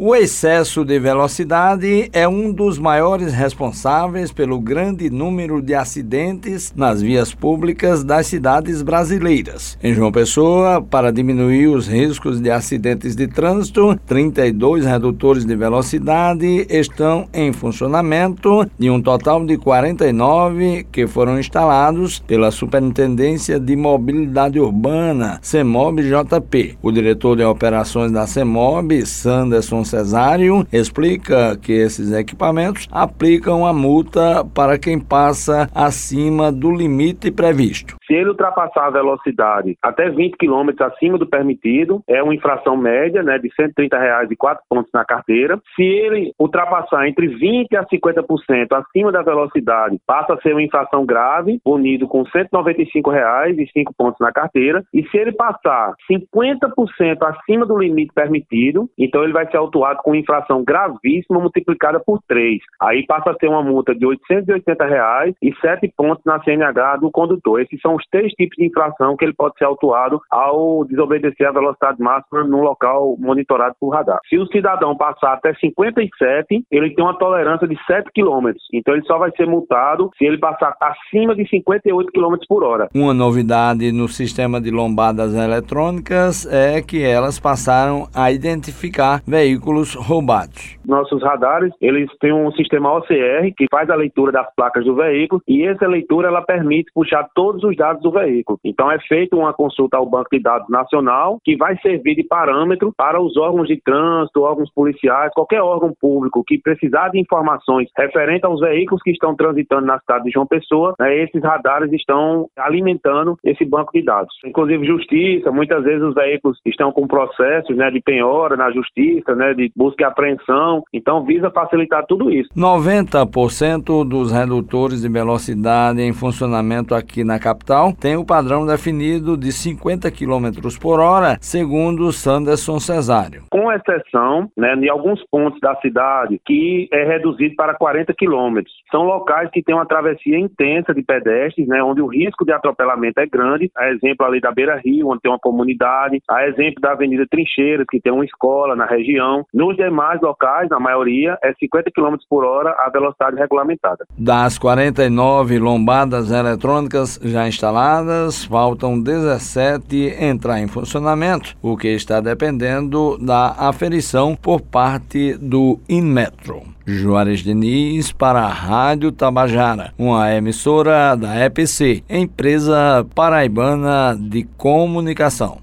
O excesso de velocidade é um dos maiores responsáveis pelo grande número de acidentes nas vias públicas das cidades brasileiras. Em João Pessoa, para diminuir os riscos de acidentes de trânsito, 32 redutores de velocidade estão em funcionamento e um total de 49 que foram instalados pela Superintendência de Mobilidade Urbana, CEMOB JP. O diretor de operações da CEMOB, Sanderson Cesário explica que esses equipamentos aplicam a multa para quem passa acima do limite previsto. Se ele ultrapassar a velocidade até 20 km acima do permitido, é uma infração média né, de 130 reais e 4 pontos na carteira. Se ele ultrapassar entre 20% a 50% acima da velocidade, passa a ser uma infração grave, punido com 195 reais e 5 pontos na carteira. E se ele passar 50% acima do limite permitido, então ele vai ser autuado com infração gravíssima multiplicada por 3. Aí passa a ter uma multa de 880 reais e 7 pontos na CNH do condutor. Esses são os três tipos de infração que ele pode ser autuado ao desobedecer a velocidade máxima no local monitorado por radar. Se o cidadão passar até 57, ele tem uma tolerância de 7 km. Então ele só vai ser multado se ele passar acima de 58 km por hora. Uma novidade no sistema de lombadas eletrônicas é que elas passaram a identificar veículos roubados. Nossos radares, eles têm um sistema OCR que faz a leitura das placas do veículo e essa leitura ela permite puxar todos os dados dados do veículo. Então é feita uma consulta ao Banco de Dados Nacional, que vai servir de parâmetro para os órgãos de trânsito, órgãos policiais, qualquer órgão público que precisar de informações referentes aos veículos que estão transitando na cidade de João Pessoa, né, esses radares estão alimentando esse banco de dados. Inclusive justiça, muitas vezes os veículos estão com processos né, de penhora na justiça, né, de busca e apreensão, então visa facilitar tudo isso. 90% dos redutores de velocidade em funcionamento aqui na capital tem o padrão definido de 50 km por hora, segundo Sanderson Cesário. Com exceção né, de alguns pontos da cidade que é reduzido para 40 km. São locais que têm uma travessia intensa de pedestres, né, onde o risco de atropelamento é grande. A exemplo ali da Beira Rio, onde tem uma comunidade. A exemplo da Avenida Trincheiras, que tem uma escola na região. Nos demais locais, na maioria, é 50 km por hora a velocidade regulamentada. Das 49 lombadas eletrônicas já instaladas, instaladas, faltam 17 entrar em funcionamento, o que está dependendo da aferição por parte do Inmetro. Juarez Diniz para a Rádio Tabajara, uma emissora da EPC, empresa paraibana de comunicação.